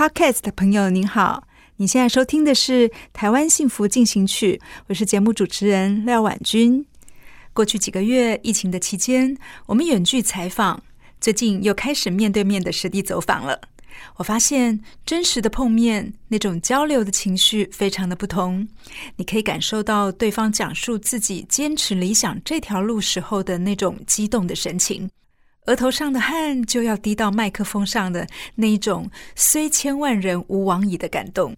Podcast 的朋友您好，你现在收听的是《台湾幸福进行曲》，我是节目主持人廖婉君。过去几个月疫情的期间，我们远距采访，最近又开始面对面的实地走访了。我发现真实的碰面，那种交流的情绪非常的不同。你可以感受到对方讲述自己坚持理想这条路时候的那种激动的神情。额头上的汗就要滴到麦克风上的那一种，虽千万人吾往矣的感动。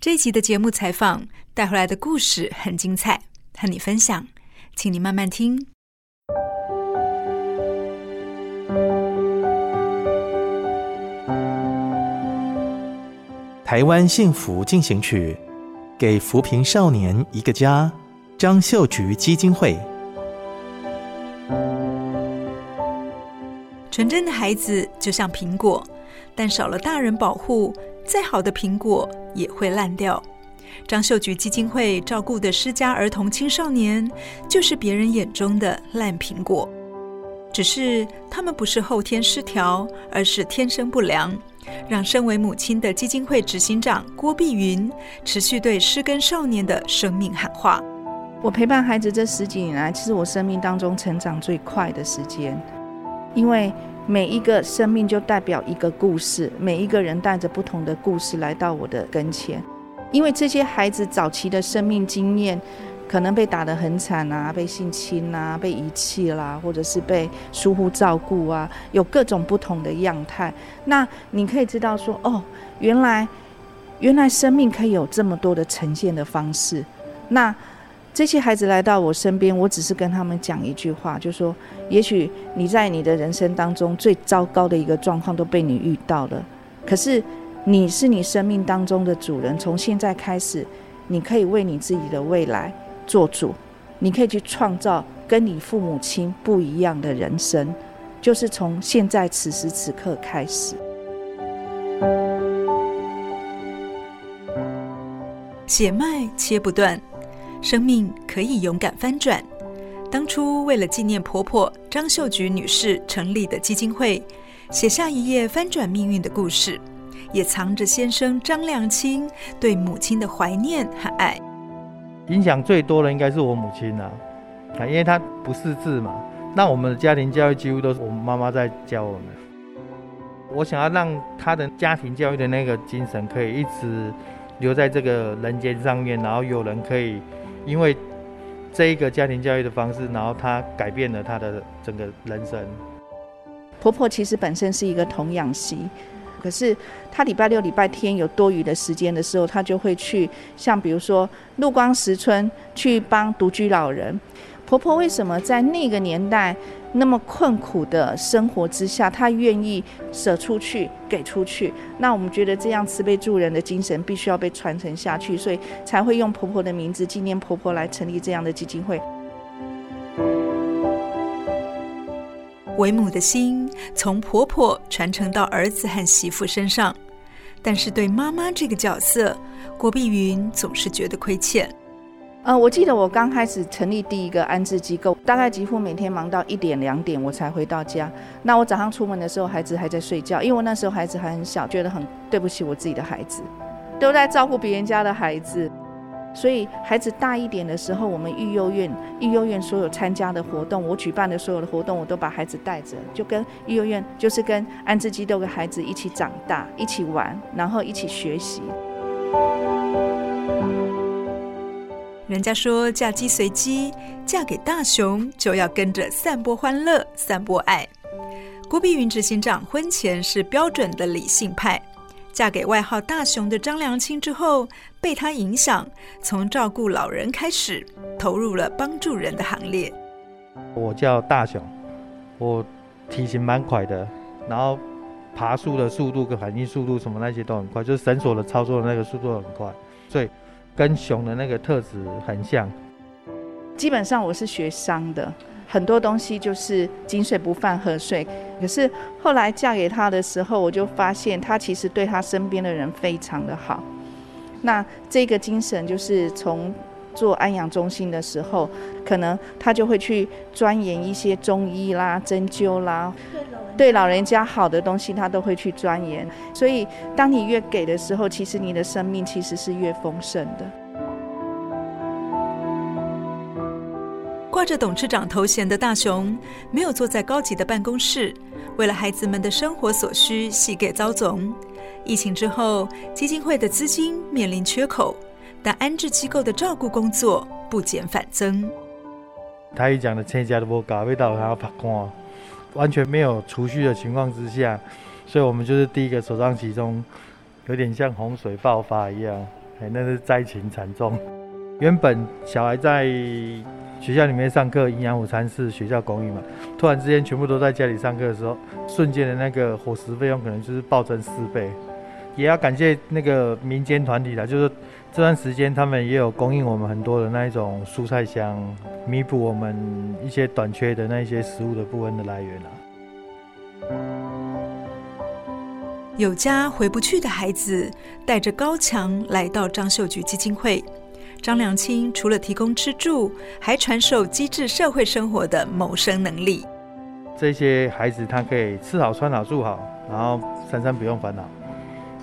这一集的节目采访带回来的故事很精彩，和你分享，请你慢慢听。台湾幸福进行曲，给扶贫少年一个家，张秀菊基金会。纯真的孩子就像苹果，但少了大人保护，再好的苹果也会烂掉。张秀菊基金会照顾的失家儿童青少年，就是别人眼中的烂苹果。只是他们不是后天失调，而是天生不良，让身为母亲的基金会执行长郭碧云持续对失根少年的生命喊话。我陪伴孩子这十几年来，其实我生命当中成长最快的时间。因为每一个生命就代表一个故事，每一个人带着不同的故事来到我的跟前。因为这些孩子早期的生命经验，可能被打得很惨啊，被性侵啊，被遗弃啦，或者是被疏忽照顾啊，有各种不同的样态。那你可以知道说，哦，原来原来生命可以有这么多的呈现的方式。那。这些孩子来到我身边，我只是跟他们讲一句话，就说：也许你在你的人生当中最糟糕的一个状况都被你遇到了，可是你是你生命当中的主人。从现在开始，你可以为你自己的未来做主，你可以去创造跟你父母亲不一样的人生，就是从现在此时此刻开始。血脉切不断。生命可以勇敢翻转。当初为了纪念婆婆张秀菊女士成立的基金会，写下一页翻转命运的故事，也藏着先生张亮清对母亲的怀念和爱。影响最多的应该是我母亲啊，啊，因为她不识字嘛。那我们的家庭教育几乎都是我们妈妈在教我们。我想要让她的家庭教育的那个精神可以一直留在这个人间上面，然后有人可以。因为这一个家庭教育的方式，然后他改变了他的整个人生。婆婆其实本身是一个童养媳，可是她礼拜六、礼拜天有多余的时间的时候，她就会去像比如说陆光石村去帮独居老人。婆婆为什么在那个年代那么困苦的生活之下，她愿意舍出去给出去？那我们觉得这样慈悲助人的精神必须要被传承下去，所以才会用婆婆的名字纪念婆婆来成立这样的基金会。为母的心从婆婆传承到儿子和媳妇身上，但是对妈妈这个角色，郭碧云总是觉得亏欠。呃，我记得我刚开始成立第一个安置机构，大概几乎每天忙到一点两点我才回到家。那我早上出门的时候，孩子还在睡觉，因为我那时候孩子还很小，觉得很对不起我自己的孩子，都在照顾别人家的孩子。所以孩子大一点的时候，我们育幼院育幼院所有参加的活动，我举办的所有的活动，我都把孩子带着，就跟育幼院就是跟安置机构的孩子一起长大，一起玩，然后一起学习。人家说嫁鸡随鸡，嫁给大雄就要跟着散播欢乐、散播爱。郭碧云执行长婚前是标准的理性派。嫁给外号大雄的张良清之后，被他影响，从照顾老人开始，投入了帮助人的行列。我叫大雄，我体型蛮快的，然后爬树的速度跟反应速度什么那些都很快，就是绳索的操作的那个速度很快，所以跟熊的那个特质很像。基本上我是学商的。很多东西就是井水不犯河水，可是后来嫁给他的时候，我就发现他其实对他身边的人非常的好。那这个精神就是从做安养中心的时候，可能他就会去钻研一些中医啦、针灸啦，对老人家好的东西他都会去钻研。所以当你越给的时候，其实你的生命其实是越丰盛的。挂着董事长头衔的大雄，没有坐在高级的办公室，为了孩子们的生活所需，细给遭总。疫情之后，基金会的资金面临缺口，但安置机构的照顾工作不减反增。他一讲的亲家都不搞，味道还要发光，完全没有储蓄的情况之下，所以我们就是第一个首当其冲，有点像洪水爆发一样，哎，那是灾情惨重。原本小孩在学校里面上课，营养午餐是学校供应嘛。突然之间，全部都在家里上课的时候，瞬间的那个伙食费用可能就是暴增四倍。也要感谢那个民间团体啦，就是这段时间他们也有供应我们很多的那一种蔬菜箱，弥补我们一些短缺的那一些食物的部分的来源啊。有家回不去的孩子，带着高墙来到张秀菊基金会。张良清除了提供吃住，还传授机智社会生活的谋生能力。这些孩子他可以吃好、穿好、住好，然后三餐不用烦恼。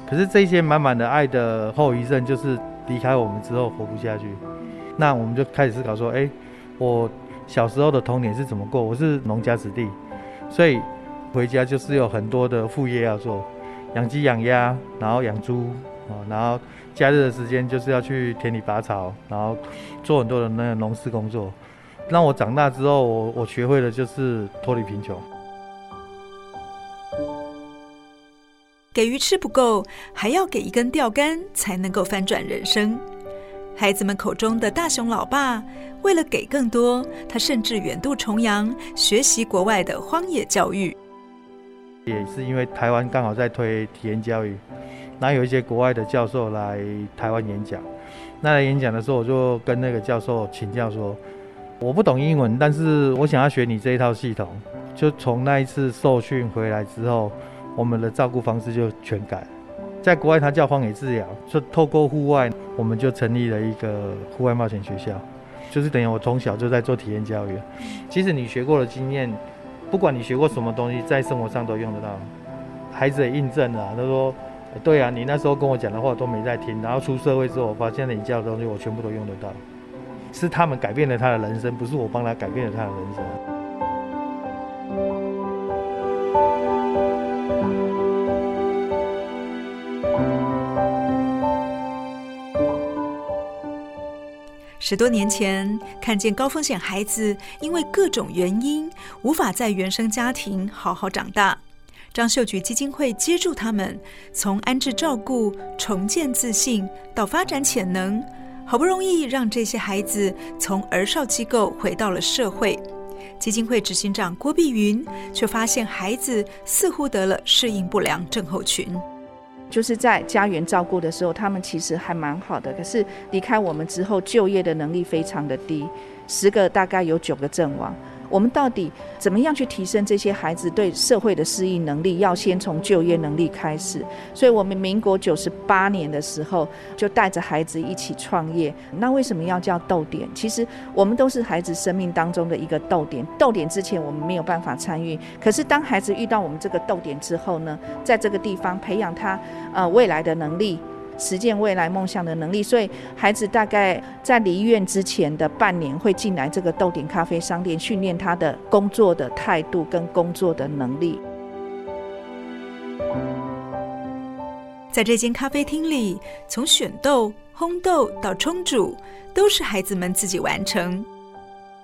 可是这些满满的爱的后遗症，就是离开我们之后活不下去。那我们就开始思考说：哎，我小时候的童年是怎么过？我是农家子弟，所以回家就是有很多的副业要做，养鸡、养鸭，然后养猪啊，然后。假日的时间就是要去田里拔草，然后做很多的那个农事工作。让我长大之后，我我学会的就是脱离贫穷。给鱼吃不够，还要给一根钓竿，才能够翻转人生。孩子们口中的大雄老爸，为了给更多，他甚至远渡重洋，学习国外的荒野教育。也是因为台湾刚好在推体验教育。然后有一些国外的教授来台湾演讲，那来演讲的时候，我就跟那个教授请教说，我不懂英文，但是我想要学你这一套系统。就从那一次受训回来之后，我们的照顾方式就全改。在国外，它叫荒野治疗，就透过户外，我们就成立了一个户外冒险学校，就是等于我从小就在做体验教育。其实你学过的经验，不管你学过什么东西，在生活上都用得到。孩子也印证了，他说。对啊，你那时候跟我讲的话都没在听，然后出社会之后，我发现你教的东西我全部都用得到，是他们改变了他的人生，不是我帮他改变了他的人生。十多年前，看见高风险孩子因为各种原因无法在原生家庭好好长大。张秀菊基金会接住他们，从安置照顾、重建自信到发展潜能，好不容易让这些孩子从儿少机构回到了社会。基金会执行长郭碧云却发现，孩子似乎得了适应不良症候群。就是在家园照顾的时候，他们其实还蛮好的，可是离开我们之后，就业的能力非常的低，十个大概有九个阵亡。我们到底怎么样去提升这些孩子对社会的适应能力？要先从就业能力开始。所以，我们民国九十八年的时候就带着孩子一起创业。那为什么要叫逗点？其实我们都是孩子生命当中的一个逗点。逗点之前我们没有办法参与，可是当孩子遇到我们这个逗点之后呢，在这个地方培养他呃未来的能力。实践未来梦想的能力。所以孩子大概在离院之前的半年会进来这个豆点咖啡商店，训练他的工作的态度跟工作的能力。在这间咖啡厅里，从选豆、烘豆到冲煮，都是孩子们自己完成。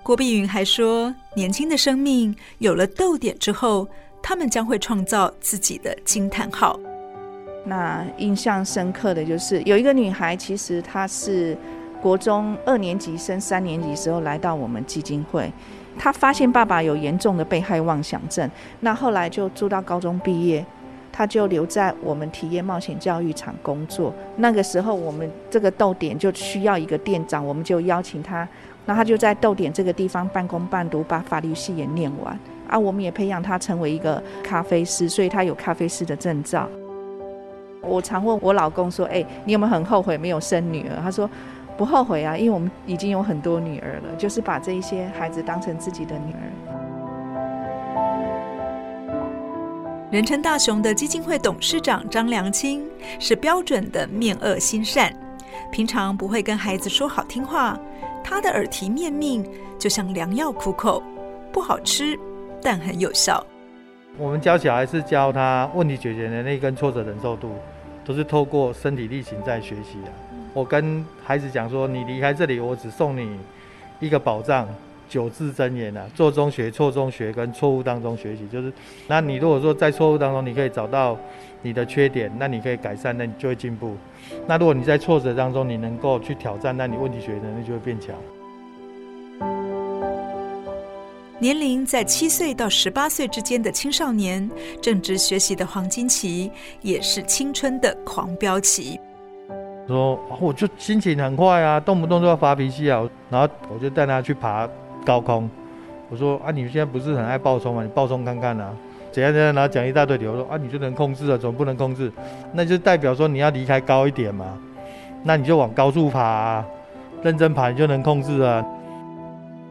郭碧云还说，年轻的生命有了豆点之后，他们将会创造自己的惊叹号。那印象深刻的就是有一个女孩，其实她是国中二年级升三年级时候来到我们基金会，她发现爸爸有严重的被害妄想症，那后来就住到高中毕业。他就留在我们体验冒险教育场工作。那个时候，我们这个逗点就需要一个店长，我们就邀请他。那他就在逗点这个地方半工半读，把法律系也念完。啊，我们也培养他成为一个咖啡师，所以他有咖啡师的证照。我常问我老公说：“哎，你有没有很后悔没有生女儿？”他说：“不后悔啊，因为我们已经有很多女儿了，就是把这一些孩子当成自己的女儿。”人称大雄的基金会董事长张良清是标准的面恶心善，平常不会跟孩子说好听话，他的耳提面命就像良药苦口，不好吃但很有效。我们教小孩是教他问题解决能力跟挫折忍受度，都是透过身体力行在学习的。我跟孩子讲说，你离开这里，我只送你一个宝藏。九字真言啊，做中学，错中学，跟错误当中学习，就是，那你如果说在错误当中，你可以找到你的缺点，那你可以改善，那你就会进步。那如果你在挫折当中，你能够去挑战，那你问题学能力就会变强。年龄在七岁到十八岁之间的青少年，正值学习的黄金期，也是青春的狂飙期。说，我就心情很坏啊，动不动就要发脾气啊，然后我就带他去爬。高空，我说啊，你现在不是很爱暴冲吗？你暴冲看看啊，怎样怎样，然后讲一大堆理由。我说啊，你就能控制了，怎么不能控制？那就代表说你要离开高一点嘛，那你就往高处爬，认真爬你就能控制啊。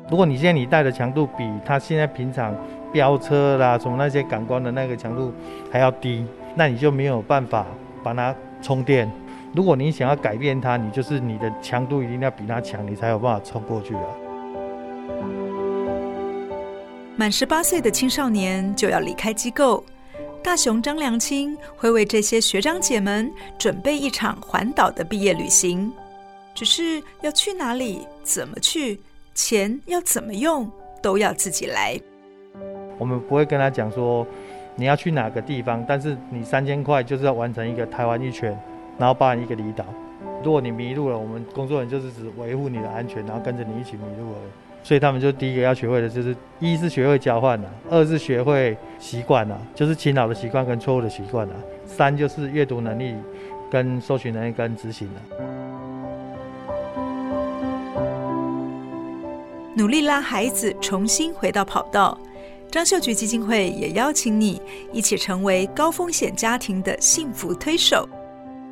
如果你现在你带的强度比他现在平常飙车啦，什么那些感官的那个强度还要低，那你就没有办法把它充电。如果你想要改变它，你就是你的强度一定要比它强，你才有办法冲过去啊。满十八岁的青少年就要离开机构，大雄张良清会为这些学长姐们准备一场环岛的毕业旅行，只是要去哪里、怎么去、钱要怎么用，都要自己来。我们不会跟他讲说你要去哪个地方，但是你三千块就是要完成一个台湾一圈，然后包含一个离岛。如果你迷路了，我们工作人员就是只维护你的安全，然后跟着你一起迷路而已。所以他们就第一个要学会的就是，一是学会交换了，二是学会习惯了，就是勤劳的习惯跟错误的习惯了，三就是阅读能力、跟搜寻能力跟执行了。努力让孩子重新回到跑道，张秀菊基金会也邀请你一起成为高风险家庭的幸福推手。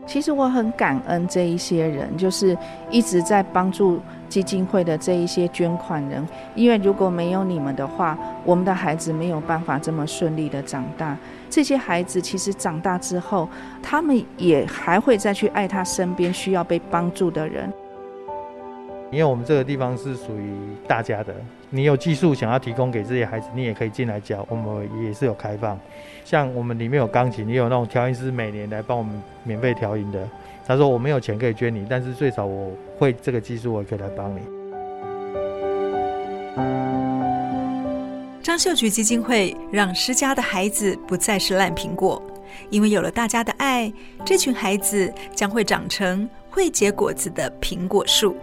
其实我很感恩这一些人，就是一直在帮助。基金会的这一些捐款人，因为如果没有你们的话，我们的孩子没有办法这么顺利的长大。这些孩子其实长大之后，他们也还会再去爱他身边需要被帮助的人。因为我们这个地方是属于大家的，你有技术想要提供给这些孩子，你也可以进来教。我们也是有开放，像我们里面有钢琴，也有那种调音师，每年来帮我们免费调音的。他说：“我没有钱可以捐你，但是最少我会这个技术，我可以来帮你。”张秀菊基金会让失家的孩子不再是烂苹果，因为有了大家的爱，这群孩子将会长成会结果子的苹果树。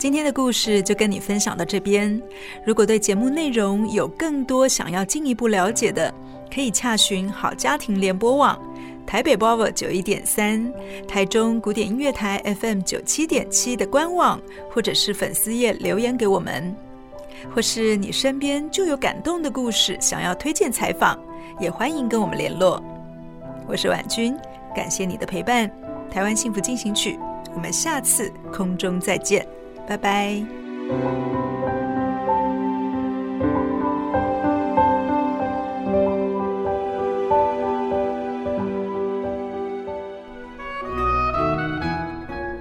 今天的故事就跟你分享到这边。如果对节目内容有更多想要进一步了解的，可以洽询好家庭联播网。台北 Bravo 九一点三，台中古典音乐台 FM 九七点七的官网，或者是粉丝页留言给我们，或是你身边就有感动的故事想要推荐采访，也欢迎跟我们联络。我是婉君，感谢你的陪伴。台湾幸福进行曲，我们下次空中再见，拜拜。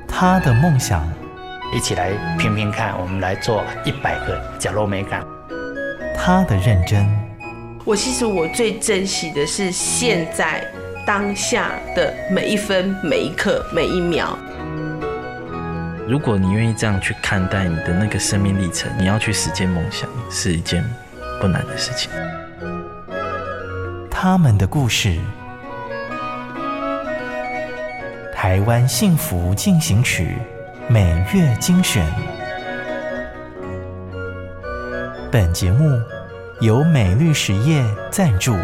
他的梦想一起来评评看我们来做一百个角落美感。他的认真。我其实我最珍惜的是现在当下的每一分每一刻每一秒。如果你愿意这样去看待你的那个生命历程，你要去实践梦想是一件不难的事情。他们的故事，台湾幸福进行曲，每月精选。本节目由美律实业赞助，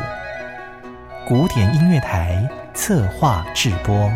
古典音乐台策划制播。